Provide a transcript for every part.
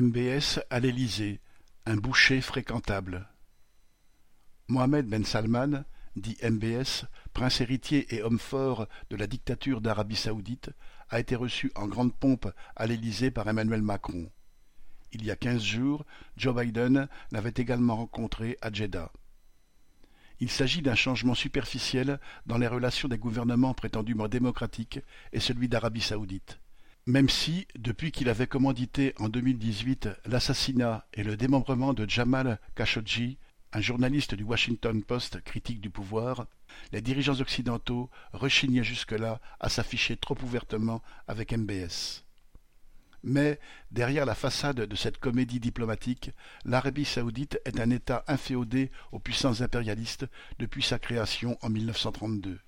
MBS à l'Élysée, un boucher fréquentable. Mohammed Ben Salman, dit MBS, prince héritier et homme fort de la dictature d'Arabie saoudite, a été reçu en grande pompe à l'Élysée par Emmanuel Macron. Il y a quinze jours, Joe Biden l'avait également rencontré à Jeddah. Il s'agit d'un changement superficiel dans les relations des gouvernements prétendument démocratiques et celui d'Arabie saoudite. Même si, depuis qu'il avait commandité en 2018 l'assassinat et le démembrement de Jamal Khashoggi, un journaliste du Washington Post critique du pouvoir, les dirigeants occidentaux rechignaient jusque-là à s'afficher trop ouvertement avec MBS. Mais, derrière la façade de cette comédie diplomatique, l'Arabie saoudite est un État inféodé aux puissances impérialistes depuis sa création en 1932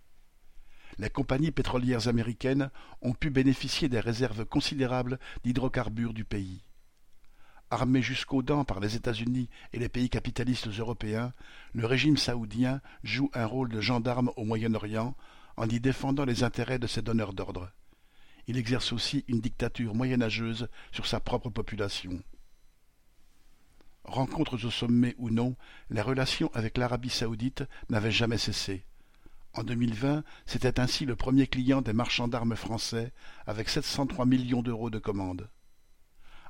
les compagnies pétrolières américaines ont pu bénéficier des réserves considérables d'hydrocarbures du pays. Armé jusqu'aux dents par les États-Unis et les pays capitalistes européens, le régime saoudien joue un rôle de gendarme au Moyen-Orient en y défendant les intérêts de ses donneurs d'ordre. Il exerce aussi une dictature moyenâgeuse sur sa propre population. Rencontres au sommet ou non, les relations avec l'Arabie saoudite n'avaient jamais cessé. En 2020, c'était ainsi le premier client des marchands d'armes français, avec 703 millions d'euros de commandes.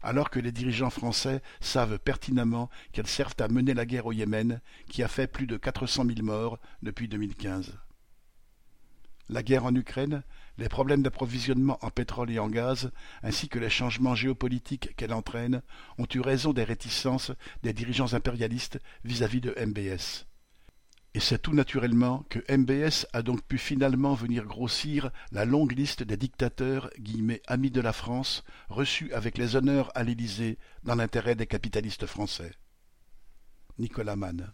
Alors que les dirigeants français savent pertinemment qu'elles servent à mener la guerre au Yémen, qui a fait plus de 400 000 morts depuis 2015. La guerre en Ukraine, les problèmes d'approvisionnement en pétrole et en gaz, ainsi que les changements géopolitiques qu'elle entraîne, ont eu raison des réticences des dirigeants impérialistes vis-à-vis de MBS. Et c'est tout naturellement que MBS a donc pu finalement venir grossir la longue liste des dictateurs amis de la France reçus avec les honneurs à l'Élysée dans l'intérêt des capitalistes français. Nicolas Mann